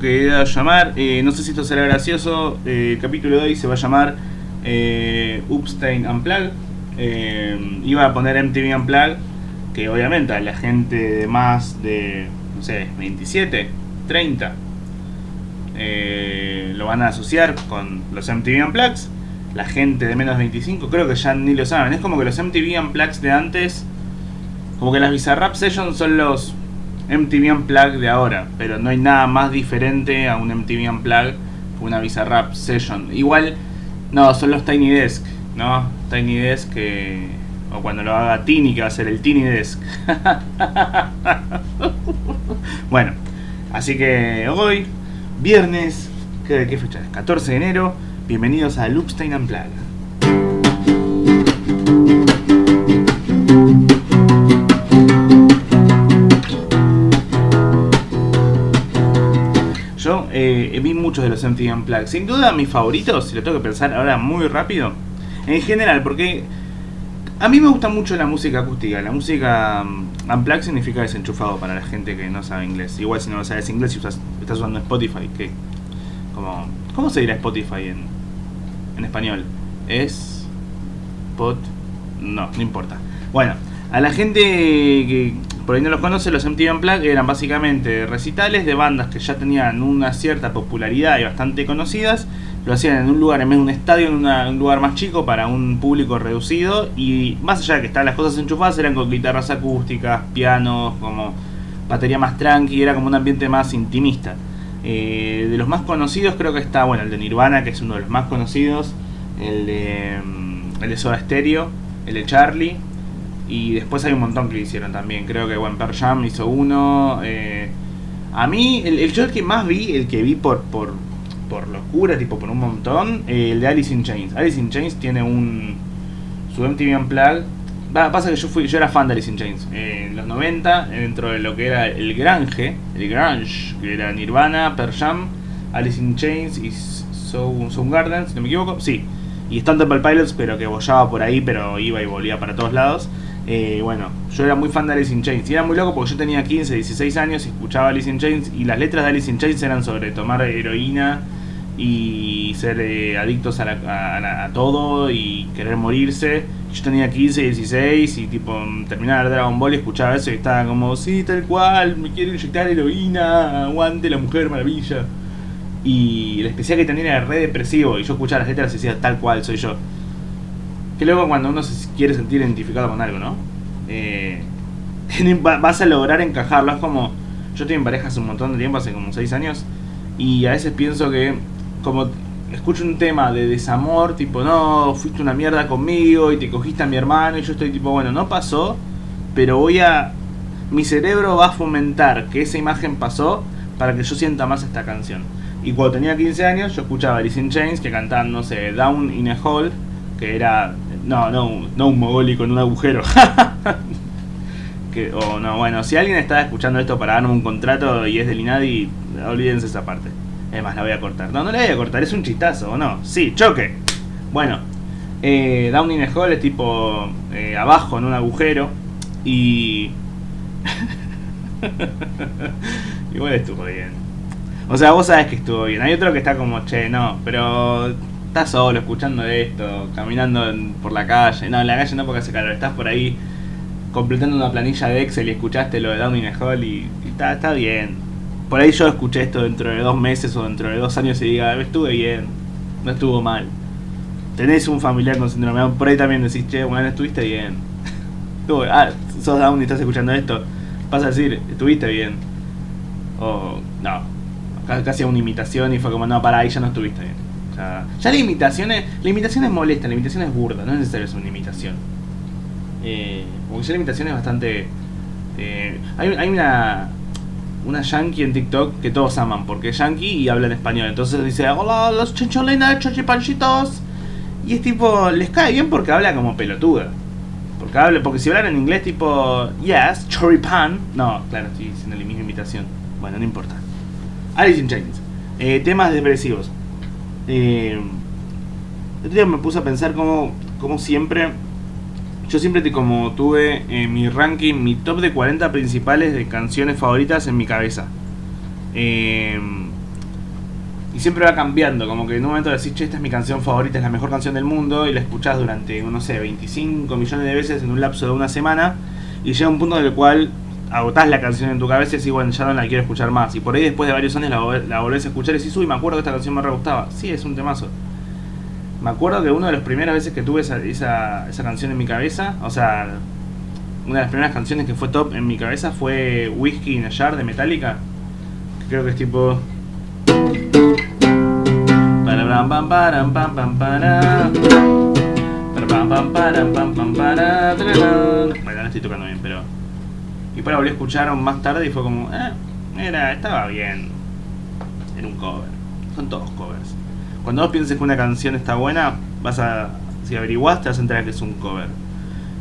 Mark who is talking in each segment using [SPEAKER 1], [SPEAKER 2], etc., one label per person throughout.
[SPEAKER 1] Que iba a llamar, eh, no sé si esto será gracioso, eh, el capítulo de hoy se va a llamar eh, Upstein Unplugged. Eh, iba a poner MTV Unplugged, que obviamente a la gente de más de, no sé, 27, 30, lo van a asociar con los MTV Unplugged. La gente de menos de 25 creo que ya ni lo saben. Es como que los MTV Unplugged de antes, como que las Bizarrap Sessions son los MTV Unplugged de ahora, pero no hay nada más diferente a un MTV Unplugged que una Bizarrap Session. Igual, no, son los Tiny Desk, ¿no? Tiny Desk. O cuando lo haga Tini, que va a ser el Tiny Desk. bueno, así que hoy, viernes, ¿qué, qué fecha es? 14 de enero, bienvenidos a Loopstein Unplugged. Muchos de los MTV Unplugged. Sin duda, mis favoritos, si lo tengo que pensar ahora muy rápido, en general, porque a mí me gusta mucho la música acústica. La música Unplugged significa desenchufado para la gente que no sabe inglés. Igual si no sabes inglés y estás usando Spotify, que como, ¿cómo se dirá Spotify en, en español? Es... Pot... No, no importa. Bueno, a la gente que por ahí no los conoce, los MTV Unplugged eran básicamente recitales de bandas que ya tenían una cierta popularidad y bastante conocidas. Lo hacían en un lugar, en de un estadio, en un lugar más chico para un público reducido. Y más allá de que estaban las cosas enchufadas, eran con guitarras acústicas, pianos, como batería más tranqui, era como un ambiente más intimista. Eh, de los más conocidos creo que está, bueno, el de Nirvana, que es uno de los más conocidos, el de, mm, el de Soda Stereo, el de Charlie, y después hay un montón que hicieron también. Creo que bueno, Per Jam hizo uno. Eh, a mí, el, el show que más vi, el que vi por, por, por locura, tipo por un montón, eh, el de Alice in Chains. Alice in Chains tiene un. Su MTV Unplugged. Va, pasa que yo fui, yo era fan de Alice in Chains. Eh, en los 90, dentro de lo que era el Grange, el Grange, que era Nirvana, Per Jam, Alice in Chains y Soundgarden, si no me equivoco. Sí. Y Stone Temple Pilots, pero que bollaba por ahí, pero iba y volvía para todos lados. Eh, bueno, yo era muy fan de Alice in Chains. Y era muy loco porque yo tenía 15, 16 años y escuchaba Alice in Chains. Y las letras de Alice in Chains eran sobre tomar heroína y ser eh, adictos a, todo y querer morirse. Yo tenía 15, 16 y tipo terminaba de Dragon Ball y escuchaba eso y estaba como, sí, tal cual, me quiero inyectar heroína, aguante la mujer maravilla. Y el especial que tenía era re depresivo y yo escuchaba las letras y decía, tal cual, soy yo. Que luego cuando uno se quiere sentir identificado con algo, ¿no? Eh, vas a lograr encajarlo. Es como, yo estoy en pareja hace un montón de tiempo, hace como 6 años, y a veces pienso que como escucho un tema de desamor, tipo, no, fuiste una mierda conmigo y te cogiste a mi hermano, y yo estoy tipo, bueno, no pasó, pero voy a... Mi cerebro va a fomentar que esa imagen pasó para que yo sienta más esta canción. Y cuando tenía 15 años, yo escuchaba Alice in Chains que cantaban, no sé, Down in a Hole, que era no, no, no un mogólico en un agujero. que, o no, bueno, si alguien está escuchando esto para darme un contrato y es del INADI, olvídense esa parte. Es más, la voy a cortar. No, no la voy a cortar, es un chistazo, ¿o no? Sí, choque. Bueno, eh, Downing Hall es tipo eh, abajo en un agujero y... Igual estuvo bien. O sea, vos sabés que estuvo bien. Hay otro que está como, che, no, pero estás solo escuchando esto, caminando por la calle. No, en la calle no porque hace calor, estás por ahí completando una planilla de Excel y escuchaste lo de Downing Hall y, y está, está bien. Por ahí yo escuché esto dentro de dos meses o dentro de dos años y diga, estuve bien, no estuvo mal. Tenés un familiar con síndrome Down, por ahí también decís, che, bueno, estuviste bien. Ah, sos Down y estás escuchando esto, vas a decir, estuviste bien. O, no, ca- casi una imitación y fue como, no, para ahí ya no estuviste bien. Ya, la imitación es, la imitación es molesta, la imitación es burda, no es necesario hacer una imitación. Eh, porque ya la imitación es bastante... eh, hay, hay una una yankee en TikTok que todos aman porque es yankee y habla en español. Entonces dice, hola, los chincholinas, chochipanchitos. Y es tipo, les cae bien porque habla como pelotuda. Porque habla, porque si hablan en inglés tipo, yes, choripan. No, claro, estoy haciendo la misma imitación. Bueno, no importa. Alice in Chains. Eh, temas depresivos. Eh, el día me puse a pensar como, como siempre yo siempre como tuve mi ranking, mi top de 40 principales de canciones favoritas en mi cabeza. Eh, y siempre va cambiando, como que en un momento decís, che, esta es mi canción favorita, es la mejor canción del mundo, y la escuchás durante, no sé, 25 millones de veces en un lapso de una semana, y llega un punto en el cual agotás la canción en tu cabeza y decís, bueno, ya no la quiero escuchar más. Y por ahí después de varios años la, la volvés a escuchar y decís, uy, me acuerdo que esta canción me re gustaba. Sí, es un temazo. Me acuerdo que una de las primeras veces que tuve esa, esa, canción en mi cabeza, o sea, una de las primeras canciones que fue top en mi cabeza fue Whiskey in a Jar de Metallica. Creo que es tipo. Bueno, no estoy tocando bien, pero. Y para volví a escuchar más tarde y fue como, eh, era, estaba bien. Era un cover. Son todos covers. Cuando vos pienses que una canción está buena, vas a. Si averiguás, te vas a enterar que es un cover.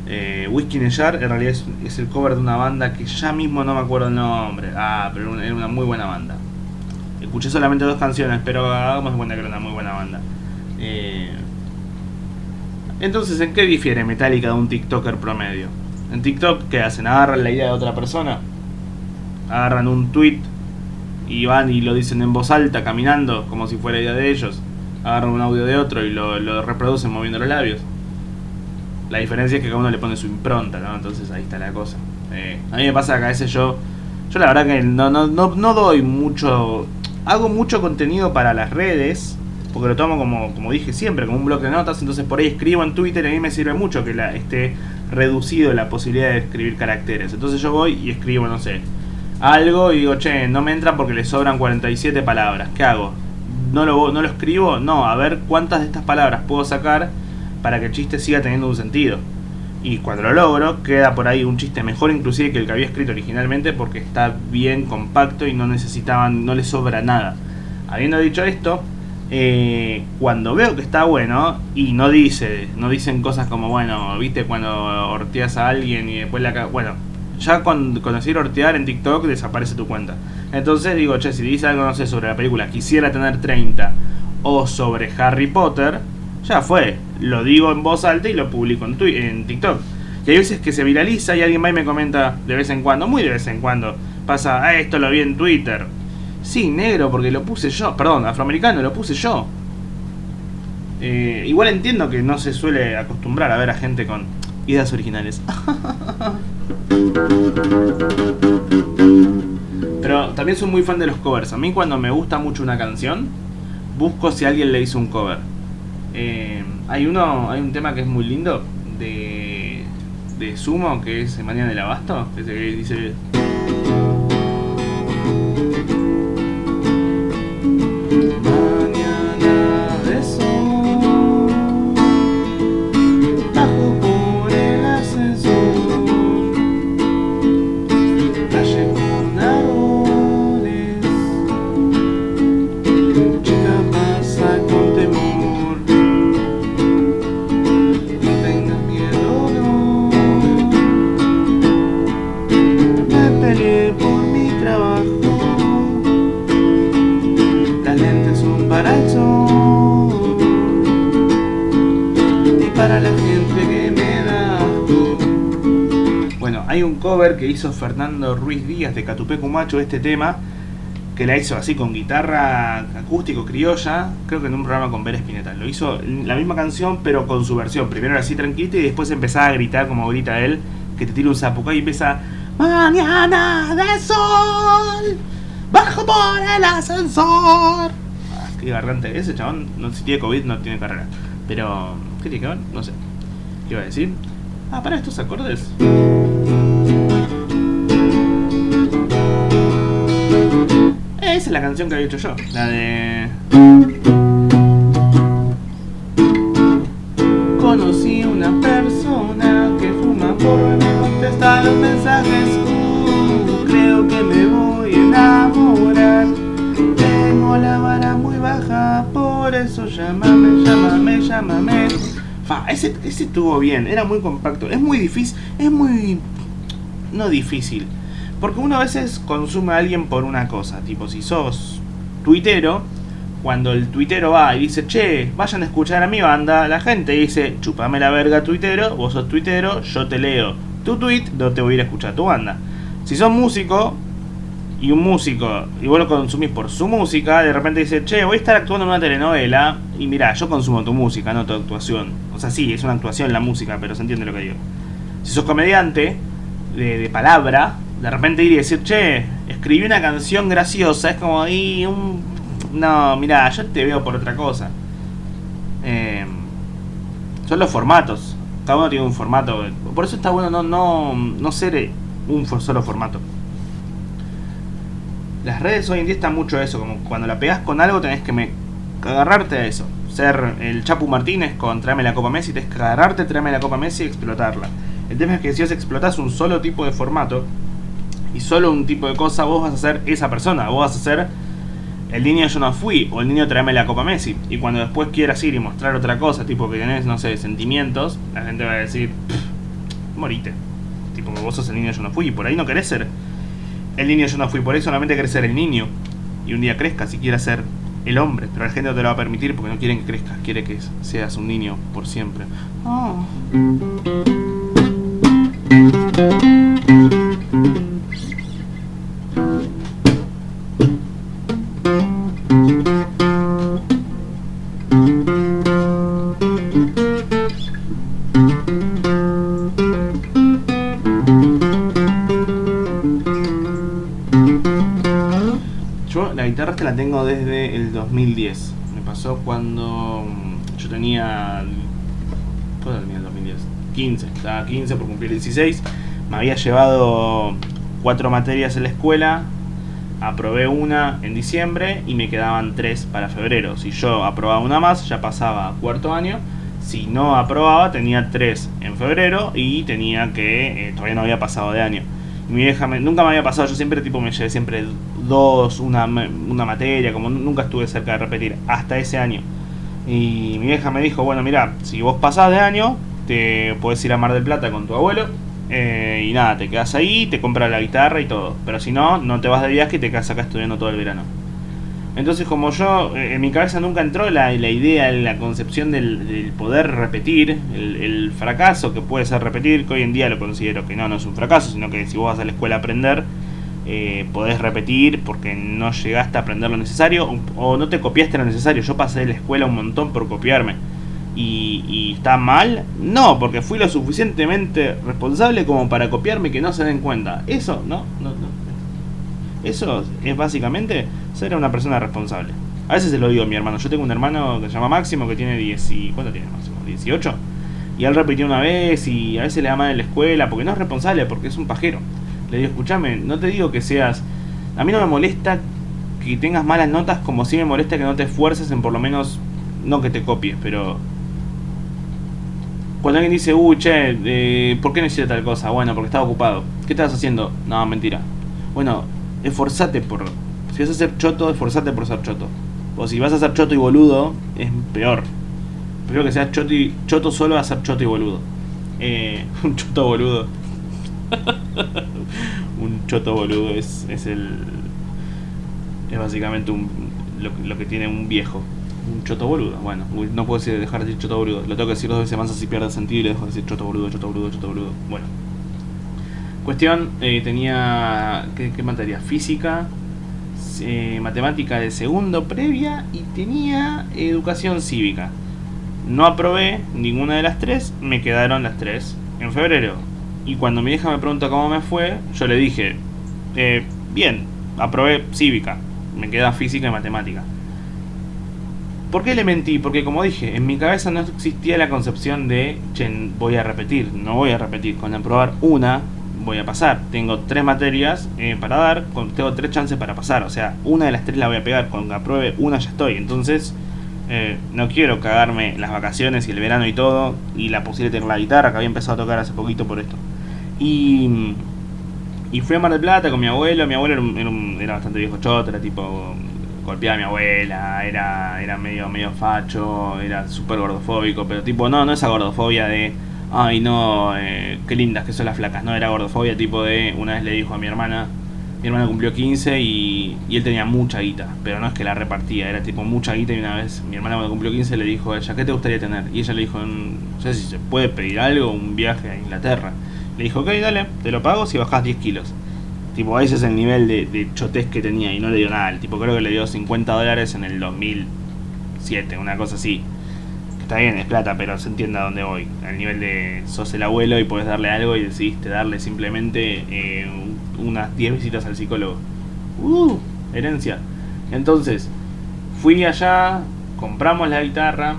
[SPEAKER 1] Eh, Whiskey in a en realidad es, el cover de una banda que ya mismo no me acuerdo el nombre. Ah, pero era una, muy buena banda. Escuché solamente dos canciones, pero hagamos cuenta que era una muy buena banda. Eh, entonces, ¿en qué difiere Metallica de un TikToker promedio? En TikTok, ¿qué hacen? Agarran la idea de otra persona, agarran un tweet y van y lo dicen en voz alta, caminando, como si fuera idea de ellos. Agarran un audio de otro y lo, reproducen moviendo los labios. La diferencia es que cada uno le pone su impronta, ¿no? Entonces ahí está la cosa. Eh, a mí me pasa que a veces yo. Yo la verdad que no, no, no, no doy mucho. Hago mucho contenido para las redes. Porque lo tomo como, como dije siempre, como un bloque de notas. Entonces por ahí escribo en Twitter y a mí me sirve mucho que la, esté reducido la posibilidad de escribir caracteres. Entonces yo voy y escribo, no sé, algo y digo, che, no me entra porque le sobran 47 palabras. ¿Qué hago? ¿No lo, no lo escribo? No, a ver cuántas de estas palabras puedo sacar para que el chiste siga teniendo un sentido. Y cuando lo logro, queda por ahí un chiste mejor inclusive que el que había escrito originalmente porque está bien compacto y no necesitaban, no le sobra nada. Habiendo dicho esto, eh, cuando veo que está bueno y no dice, no dicen cosas como, bueno, viste cuando horteas a alguien y después la... Bueno, ya con, con decir hortear en TikTok desaparece tu cuenta. Entonces digo, che, si dice algo, no sé, sobre la película, quisiera tener 30 o sobre Harry Potter, ya fue. Lo digo en voz alta y lo publico en, en TikTok. Y hay veces que se viraliza y alguien va y me comenta de vez en cuando, muy de vez en cuando, pasa, ah, esto lo vi en Twitter. Sí, negro, porque lo puse yo. Perdón, afroamericano, lo puse yo. Eh, igual entiendo que no se suele acostumbrar a ver a gente con ideas originales. Pero también soy muy fan de los covers. A mí cuando me gusta mucho una canción, busco si alguien le hizo un cover. Eh, hay uno, hay un tema que es muy lindo de, de Sumo, que es Mañana del Abasto, que dice... hizo Fernando Ruiz Díaz de Catupecu Macho de este tema que la hizo así con guitarra acústico criolla, creo que en un programa con Vera Spinetta. Lo hizo la misma canción, pero con su versión. Primero era así tranquilita y después empezaba a gritar como grita él, que te tira un zapuca y empieza Mañana de sol, bajo por el ascensor. Ah, qué gargante. Ese chabón, no, si tiene COVID, no tiene carrera. Pero, ¿qué tiene? No sé. ¿Qué iba a decir? Ah, para estos acordes. Esa es la canción que había hecho yo. La de. Conocí una persona que fuma por me contesta los mensajes. Uh, creo que me voy a enamorar. Tengo la vara muy baja, por eso llámame, llámame, llámame. Fa, ese, ese estuvo bien, era muy compacto. Es muy difícil, es muy. No difícil porque uno a veces consume a alguien por una cosa, tipo si sos tuitero, cuando el tuitero va y dice, che, vayan a escuchar a mi banda, la gente dice, chupame la verga tuitero, vos sos tuitero, yo te leo tu tweet, no te voy a ir a escuchar tu banda. Si sos músico y un músico y vos lo consumís por su música, de repente dice, che, voy a estar actuando en una telenovela y mira, yo consumo tu música, no tu actuación. O sea, sí, es una actuación la música, pero se entiende lo que digo. Si sos comediante de palabra, de repente ir y decir, che, escribí una canción graciosa, es como ahí un... No, mira, yo te veo por otra cosa. Eh, son los formatos. Cada uno tiene un formato. Por eso está bueno no, no, no ser un solo formato. Las redes hoy en día están mucho eso, como cuando la pegas con algo tenés que agarrarte a eso. Ser el Chapu Martínez con tráeme la Copa Messi, tenés que agarrarte, tráeme la Copa Messi y explotarla. El tema es que si vos explotás un solo tipo de formato, y solo un tipo de cosa, vos vas a ser esa persona. Vos vas a ser el niño yo no fui o el niño tráeme la Copa Messi. Y cuando después quieras ir y mostrar otra cosa, tipo que tenés, no sé, sentimientos, la gente va a decir, morite. Tipo que vos sos el niño yo no fui. Y por ahí no querés ser el niño yo no fui. Por ahí solamente querés ser el niño. Y un día crezcas y quieras ser el hombre. Pero la gente no te lo va a permitir porque no quieren que crezcas. Quiere que seas un niño por siempre. Oh. 2010. Me pasó cuando mm, yo tenía. ¿Cuándo el 2010? 15. Estaba 15 por cumplir 16. Me había llevado cuatro materias en la escuela. Aprobé una en diciembre y me quedaban tres para febrero. Si yo aprobaba una más, ya pasaba cuarto año. Si no aprobaba, tenía tres en febrero y tenía que. Eh, todavía no había pasado de año. Mi vieja nunca me había pasado, yo siempre tipo me llevé siempre dos, una, una materia, como nunca estuve cerca de repetir, hasta ese año. Y mi vieja me dijo, bueno, mira, si vos pasás de año, te puedes ir a Mar del Plata con tu abuelo. Eh, y nada, te quedas ahí, te compras la guitarra y todo. Pero si no, no te vas de viaje y te quedas acá estudiando todo el verano. Entonces, como yo, eh, en mi cabeza nunca entró la, la idea, la concepción del, poder repetir, el, fracaso que puede ser repetir, que hoy en día lo considero que no, no es un fracaso, sino que si vos vas a la escuela a aprender, eh, podés repetir porque no llegaste a aprender lo necesario o, no te copiaste lo necesario. Yo pasé de la escuela un montón por copiarme. Y, está mal? No, porque fui lo suficientemente responsable como para copiarme y que no se den cuenta. Eso, ¿no? no, no. Eso es básicamente ser una persona responsable. A veces se lo digo a mi hermano. Yo tengo un hermano que se llama Máximo que tiene 10 y... ¿Cuánto tiene Máximo? 18. Y él repitió una vez y a veces le da mal en la escuela porque no es responsable, porque es un pajero. Le digo, escúchame, no te digo que seas... A mí no me molesta que tengas malas notas como si me molesta que no te esfuerces en por lo menos... No que te copies, pero... Cuando alguien dice, uy, che, eh, ¿por qué no hiciste tal cosa? Bueno, porque estaba ocupado. ¿Qué estás haciendo? No, mentira. Bueno, esforzate por... Si vas a ser choto, esforzate por ser choto. O si vas a ser choto y boludo, es peor. Prefiero que seas choto, choto solo a ser choto y boludo. Eh, un choto boludo. un choto boludo es, es el. Es básicamente un, lo, que tiene un viejo. Un choto boludo. Bueno, no puedo decir, dejar de decir choto boludo. Lo tengo que decir dos veces más así pierde sentido y le dejo de decir choto boludo, choto boludo, choto boludo. Bueno. Cuestión, eh, tenía. ¿qué, ¿qué, materia? Física, eh, matemática de segundo previa y tenía educación cívica. No aprobé ninguna de las tres, me quedaron las tres en febrero. Y cuando mi hija me pregunta cómo me fue, yo le dije, eh, bien, aprobé cívica, me queda física y matemática. ¿Por qué le mentí? Porque como dije, en mi cabeza no existía la concepción de, voy a repetir, no voy a repetir, con aprobar una voy a pasar. Tengo tres materias eh, para dar, tengo tres chances para pasar. O sea, una de las tres la voy a pegar. Con que apruebe una ya estoy. Entonces, eh, no quiero cagarme las vacaciones y el verano y todo. Y la posibilidad de tener la guitarra que había empezado a tocar hace poquito por esto. Y, y fui a Mar del Plata con mi abuelo. Mi abuelo era, era, bastante viejo choto, era tipo golpeaba a mi abuela, era, era medio, medio facho, era súper gordofóbico, pero tipo, no, no esa gordofobia de ay no, eh, qué lindas que son las flacas, no era gordofobia, tipo de, una vez le dijo a mi hermana, mi hermana cumplió 15 y, y, él tenía mucha guita, pero no es que la repartía, era tipo mucha guita y una vez mi hermana cuando cumplió 15 le dijo a ella, ¿qué te gustaría tener? Y ella le dijo, no sé si se puede pedir algo, un viaje a Inglaterra. Le dijo, ok, dale, te lo pago si bajás 10 kilos. Tipo, ese es el nivel de, de chotés que tenía y no le dio nada. El tipo creo que le dio 50 dólares en el 2007, una cosa así está bien, es plata, pero se entiende a dónde voy. Al nivel de sos el abuelo y puedes darle algo y decidiste darle simplemente eh, unas 10 visitas al psicólogo. ¡Uh! Herencia. Entonces, fui allá, compramos la guitarra.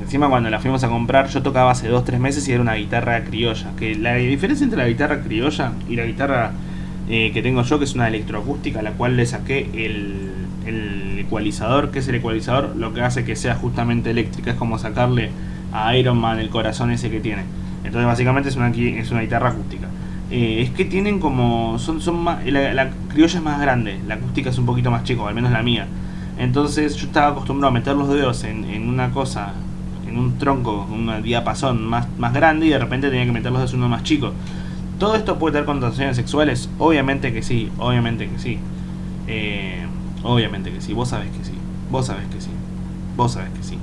[SPEAKER 1] Encima cuando la fuimos a comprar yo tocaba hace 2-3 meses y era una guitarra criolla. Que la diferencia entre la guitarra criolla y la guitarra eh, que tengo yo, que es una electroacústica, a la cual le saqué el ecualizador, que es el ecualizador, lo que hace que sea justamente eléctrica, es como sacarle a Iron Man el corazón ese que tiene. Entonces básicamente es una, es una guitarra acústica. Eh, es que tienen como. son, son más, la, criolla es más grande, la acústica es un poquito más chico, al menos la mía. Entonces yo estaba acostumbrado a meter los dedos en, en una cosa, en un tronco, un diapasón más, más grande y de repente tenía que meter los dedos en uno más chico. ¿Todo esto puede tener connotaciones sexuales? Obviamente que sí, obviamente que sí. Eh, obviamente que sí, vos sabés que sí, vos sabés que sí, vos sabés que sí.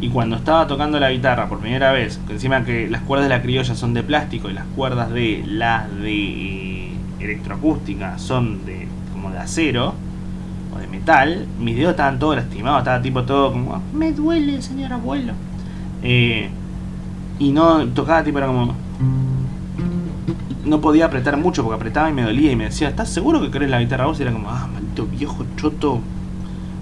[SPEAKER 1] Y cuando estaba tocando la guitarra por primera vez, que encima que las cuerdas de la criolla son de plástico y las cuerdas de las de electroacústica son de como de acero o de metal, mis dedos estaban todos lastimados, estaba tipo todo como, me duele, señor abuelo. Eh, y no tocaba tipo era como no podía apretar mucho porque apretaba y me dolía y me decía, ¿estás seguro que querés la guitarra vos? Y era como, ah, maldito viejo choto.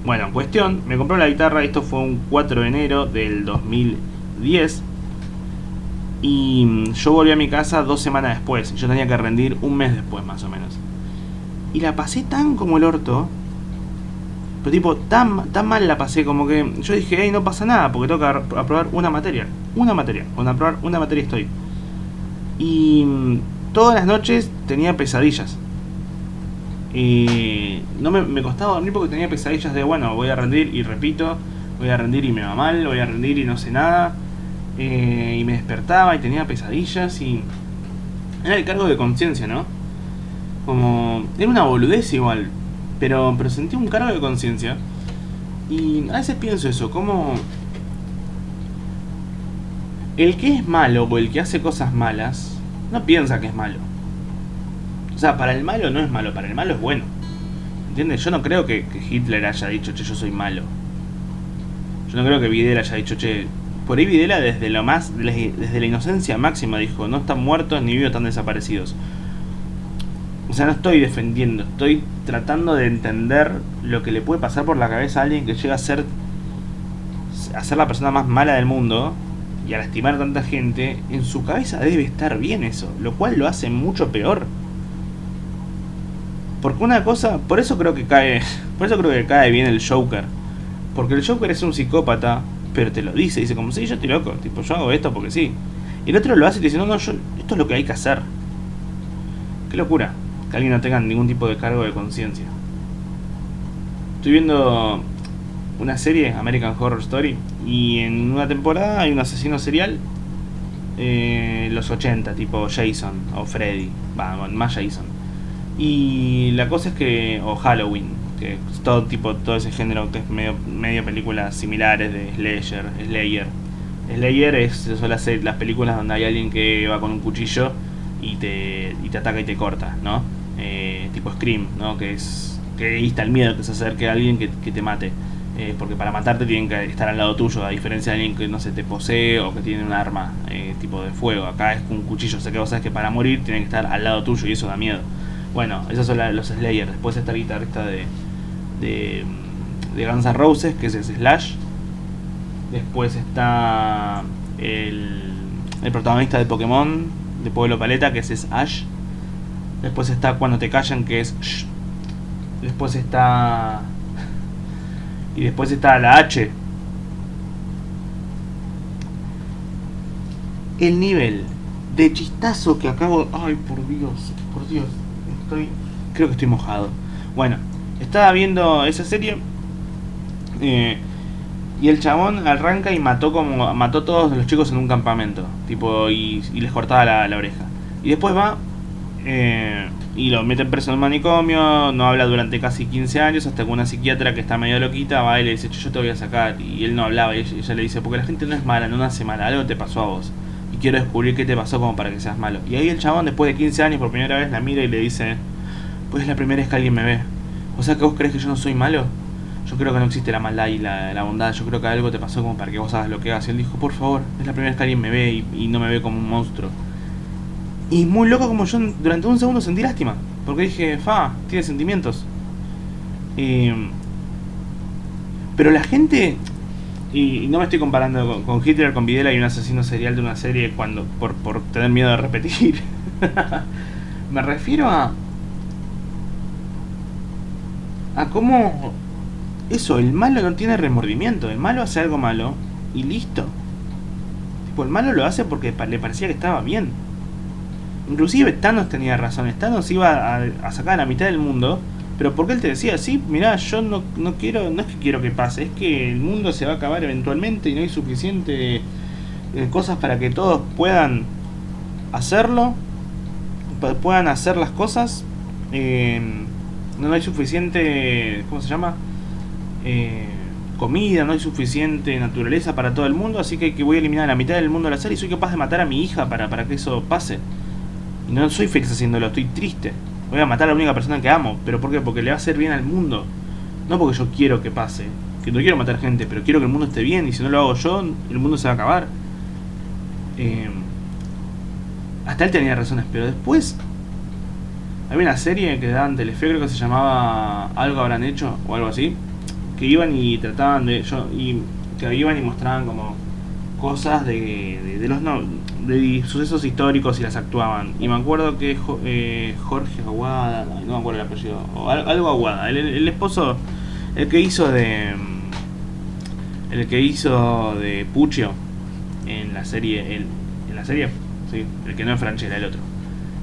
[SPEAKER 1] Bueno, en cuestión, me compré la guitarra, esto fue un 4 de enero del 2010. Y mm, yo volví a mi casa dos semanas después. Yo tenía que rendir un mes después, más o menos. Y la pasé tan como el orto. Pero tipo, tan, tan mal la pasé como que yo dije, hey, no pasa nada, porque tengo que aprobar una materia. Una materia. Con aprobar una materia estoy. Y mm, todas las noches tenía pesadillas. Y no me, costaba dormir porque tenía pesadillas de, bueno, voy a rendir y repito, voy a rendir y me va mal, voy a rendir y no sé nada. Eh, y me despertaba y tenía pesadillas y... Era el cargo de conciencia, ¿no? Como... Era una boludez igual, pero, pero sentí un cargo de conciencia. Y a veces pienso eso, como... El que es malo o el que hace cosas malas no piensa que es malo. O sea, para el malo no es malo, para el malo es bueno. ¿Entiendes? Yo no creo que, Hitler haya dicho, che, yo soy malo. Yo no creo que Videla haya dicho, che, por ahí Videla desde lo más, desde la inocencia máxima dijo, no están muertos ni vivos, están desaparecidos. O sea, no estoy defendiendo, estoy tratando de entender lo que le puede pasar por la cabeza a alguien que llega a ser, a ser la persona más mala del mundo y a lastimar a tanta gente, en su cabeza debe estar bien eso, lo cual lo hace mucho peor. Porque una cosa, por eso creo que cae, por eso creo que cae bien el Joker. Porque el Joker es un psicópata, pero te lo dice, dice como, sí, yo estoy loco, tipo, yo hago esto porque sí. Y el otro lo hace y te dice, no, no, yo, esto es lo que hay que hacer. Qué locura, que alguien no tenga ningún tipo de cargo de conciencia. Estoy viendo una serie, American Horror Story, y en una temporada hay un asesino serial, eh, los 80, tipo Jason o Freddy, va, más Jason. Y la cosa es que, o Halloween, que es todo tipo, todo ese género que es medio, medio películas similares de Slayer, Slayer. Slayer es, son las, las películas donde hay alguien que va con un cuchillo y te, y te ataca y te corta, ¿no? Eh, tipo Scream, ¿no? Que es que ahí el miedo que se acerque a alguien que, te mate. Eh, porque para matarte tienen que estar al lado tuyo, a diferencia de alguien que no se te posee o que tiene un arma eh, tipo de fuego. Acá es un cuchillo, o sea que vos sabes que para morir tienen que estar al lado tuyo y eso da miedo. Bueno, esos son los Slayers. Después está el guitarrista de, de, de Guns N' Roses, que es Slash. Después está el, el protagonista de Pokémon, de Pueblo Paleta, que es, Ash. Después está Cuando te callan, que es Después está. Y después está la H. El nivel de chistazo que acabo. Ay, por Dios, por Dios. Estoy. Creo que estoy mojado. Bueno, estaba viendo esa serie. Eh, y el chabón arranca y mató como. mató a todos los chicos en un campamento. Tipo, y, les cortaba la, la, oreja. Y después va. Eh, y lo meten preso en un manicomio, no habla durante casi 15 años, hasta que una psiquiatra que está medio loquita va y le dice, yo te voy a sacar, y él no hablaba, y ella, le dice, porque la gente no es mala, no nace mala, algo te pasó a vos, y quiero descubrir qué te pasó como para que seas malo. Y ahí el chabón, después de 15 años, por primera vez la mira y le dice, pues es la primera vez que alguien me ve. O sea que vos crees que yo no soy malo. Yo creo que no existe la maldad y la, bondad. Yo creo que algo te pasó como para que vos hagas lo que hagas. Y él dijo, por favor, es la primera vez que alguien me ve y no me ve como un monstruo. Y muy loco como yo durante un segundo sentí lástima. Porque dije, fa, tiene sentimientos. pero la gente, y no me estoy comparando con, Hitler, con Videla y un asesino serial de una serie cuando por, por tener miedo de repetir. me refiero a... A cómo... Eso, el malo no tiene remordimiento. El malo hace algo malo y listo. Tipo, el malo lo hace porque le parecía que estaba bien Inclusive Thanos tenía razón. Thanos iba a, sacar a la mitad del mundo. Pero porque él te decía, sí, mirá, yo no, no quiero, no es que quiero que pase, es que el mundo se va a acabar eventualmente y no hay suficiente eh, cosas para que todos puedan hacerlo, puedan hacer las cosas. Eh, no hay suficiente, ¿cómo se llama? Eh, comida, no hay suficiente naturaleza para todo el mundo, así que, que voy a eliminar la mitad del mundo la serie y soy capaz de matar a mi hija para, para que eso pase. Y no soy feliz haciéndolo, estoy triste. Voy a matar a la única persona que amo. ¿Pero por qué? Porque le va a hacer bien al mundo. No porque yo quiero que pase. Que no quiero matar gente, pero quiero que el mundo esté bien. Y si no lo hago yo, el mundo se va a acabar. Eh, hasta él tenía razones, pero después... Había una serie que daban Telefe, creo que se llamaba Algo habrán hecho, o algo así. Que iban y trataban de... Yo, y que iban y mostraban como cosas de, de, los no, de sucesos históricos y las actuaban. Y me acuerdo que eh, Jorge Aguada, no me acuerdo el apellido, o algo Aguada, el, esposo, el que hizo de. El que hizo de Puccio en la serie. El, en la serie, sí, el que no es Franchella, el otro.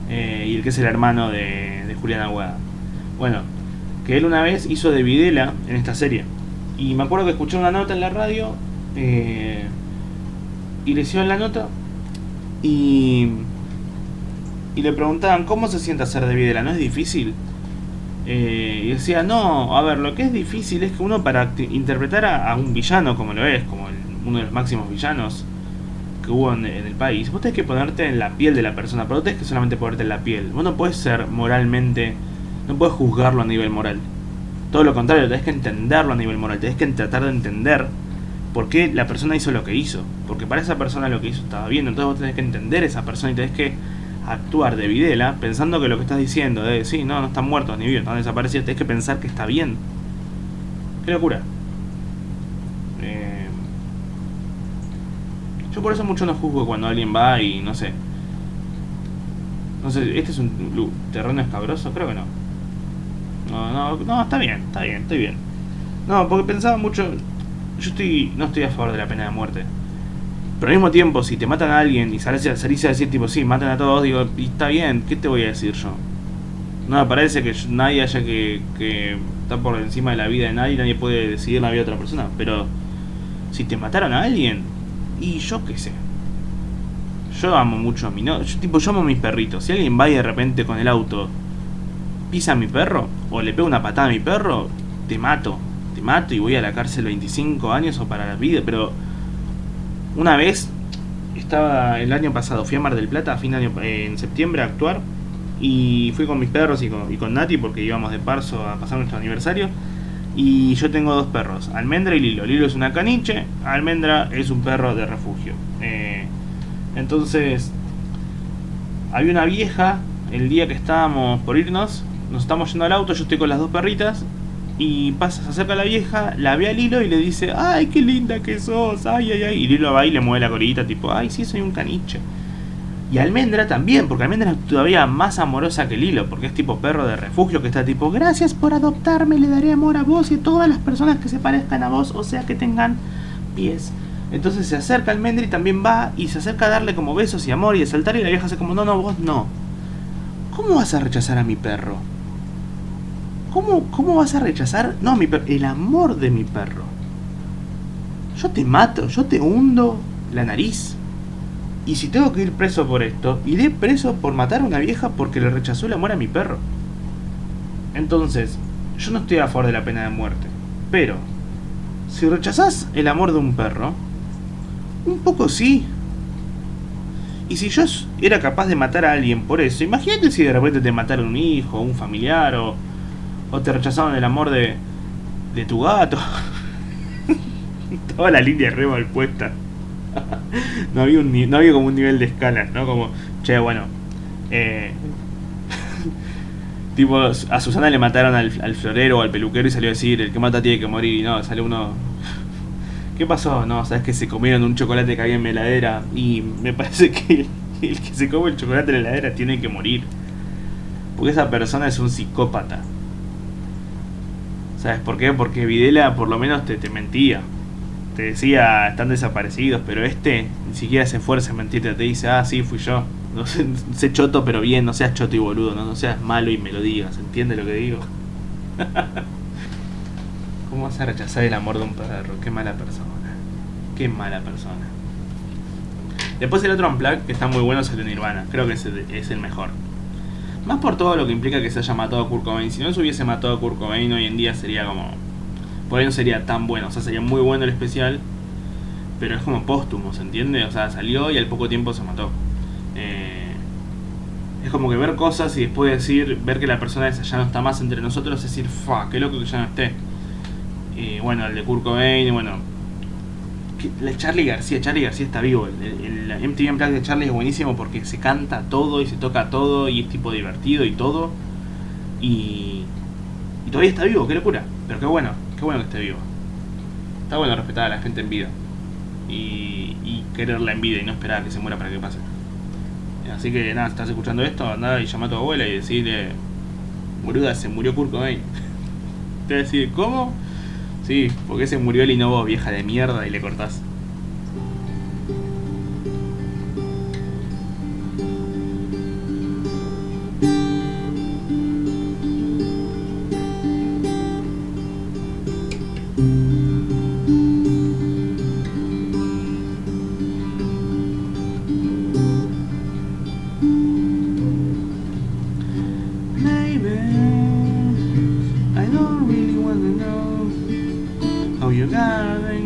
[SPEAKER 1] Eh, y el que es el hermano de, de Julián Aguada. Bueno, que él una vez hizo de Videla en esta serie. Y me acuerdo que escuché una nota en la radio. Eh, y le hicieron la nota y, y le preguntaban cómo se siente hacer de Videla, ¿no es difícil? Eh, y decía, no, a ver, lo que es difícil es que uno para interpretar a, un villano como lo es, como uno de los máximos villanos que hubo en, el país, vos tenés que ponerte en la piel de la persona, pero no tenés que solamente ponerte en la piel. Vos no puedes ser moralmente, no puedes juzgarlo a nivel moral. Todo lo contrario, tenés que entenderlo a nivel moral, tenés que tratar de entender por qué la persona hizo lo que hizo. Porque para esa persona lo que hizo estaba bien. Entonces vos tenés que entender a esa persona y tenés que actuar de videla pensando que lo que estás diciendo de sí, no, no están muertos ni bien, no han desaparecido. Tenés que pensar que está bien. Qué locura. Eh, yo por eso mucho no juzgo cuando alguien va y no sé. No sé, ¿este es un terreno escabroso? Creo que no. No, no, no, está bien, está bien, estoy bien. No, porque pensaba mucho, yo estoy no estoy a favor de la pena de muerte. Pero al mismo tiempo, si te matan a alguien y salís, a decir, tipo, sí, matan a todos, digo, y está bien, ¿qué te voy a decir yo? No me parece que nadie haya que, que estar por encima de la vida de nadie, nadie puede decidir la vida de otra persona. Pero si te mataron a alguien, y yo qué sé. Yo amo mucho a mi no, yo, tipo, yo amo a mis perritos. Si alguien va y de repente con el auto pisa a mi perro, o le pega una patada a mi perro, te mato mato y voy a la cárcel 25 años o para la vida, pero una vez estaba el año pasado, fui a Mar del Plata a fin de año, en septiembre a actuar y fui con mis perros y con, y con Nati porque íbamos de Parso a pasar nuestro aniversario. Y yo tengo dos perros, Almendra y Lilo. Lilo es una caniche, Almendra es un perro de refugio. Eh, entonces, había una vieja el día que estábamos por irnos, nos estamos yendo al auto, yo estoy con las dos perritas y pasa, se acerca la vieja, la ve a Lilo y le dice, ay, qué linda que sos, ay, ay, ay. Y Lilo va y le mueve la colita, tipo, ay, sí, soy un caniche. Y Almendra también, porque Almendra es todavía más amorosa que Lilo, porque es tipo perro de refugio que está tipo, gracias por adoptarme, le daré amor a vos y a todas las personas que se parezcan a vos, o sea que tengan pies. Entonces se acerca Almendra y también va y se acerca a darle como besos y amor y a saltar y la vieja hace como, no, no, vos no. ¿Cómo vas a rechazar a mi perro? ¿Cómo, cómo vas a rechazar? No, mi perro, el amor de mi perro. Yo te mato, yo te hundo la nariz. Y si tengo que ir preso por esto, iré preso por matar a una vieja porque le rechazó el amor a mi perro. Entonces, yo no estoy a favor de la pena de muerte. Pero, si rechazás el amor de un perro, un poco sí. Y si yo era capaz de matar a alguien por eso, imagínate si de repente te mataron un hijo, un familiar, o, o te rechazaron el amor de, de tu gato. Toda la línea re mal puesta. no, había un, no había como un nivel de escala, ¿no? Como, che, bueno. Eh, tipo, a Susana le mataron al, florero o al peluquero y salió a decir, el que mata tiene que morir. Y no, sale uno... ¿Qué pasó? No, sabes que se comieron un chocolate que había en mi heladera y me parece que el que se come el chocolate en la heladera tiene que morir. Porque esa persona es un psicópata. ¿Sabes por qué? Porque Videla por lo menos te, te mentía te decía están desaparecidos, pero este ni siquiera se esfuerza en mentirte, te dice, ah, sí, fui yo. No sé, choto, pero bien, no seas choto y boludo, no, no seas malo y me lo digas, ¿entiendes lo que digo? ¿Cómo vas a rechazar el amor de un perro? Qué mala persona. Qué mala persona. Después el otro Unplugged, que está muy bueno, es el de Nirvana. Creo que es el mejor. Más por todo lo que implica que se haya matado a Kurt Cobain. Si no se hubiese matado a Kurt Cobain, hoy en día sería como por ahí no sería tan bueno. O sea, sería muy bueno el especial, pero es como póstumo, ¿se entiende? O sea, salió y al poco tiempo se mató. Eh, es como que ver cosas y después decir, ver que la persona esa ya no está más entre nosotros, es decir, fa, qué loco que ya no esté. Y bueno, el de Kurt Cobain, bueno. La Charlie García, Charlie García está vivo. El, MTV Unplugged de Charlie es buenísimo porque se canta todo y se toca todo y es tipo divertido y todo. Y, y todavía está vivo, qué locura. Pero qué bueno, qué bueno que esté vivo. Está bueno respetar a la gente en vida. Y, y quererla en vida y no esperar a que se muera para que pase. Así que nada, estás escuchando esto, anda y llama a tu abuela y decirle, boluda, se murió Kurt Cobain. Te a decir, ¿cómo? Sí, porque se murió el y vieja de mierda, y le cortás. you got me.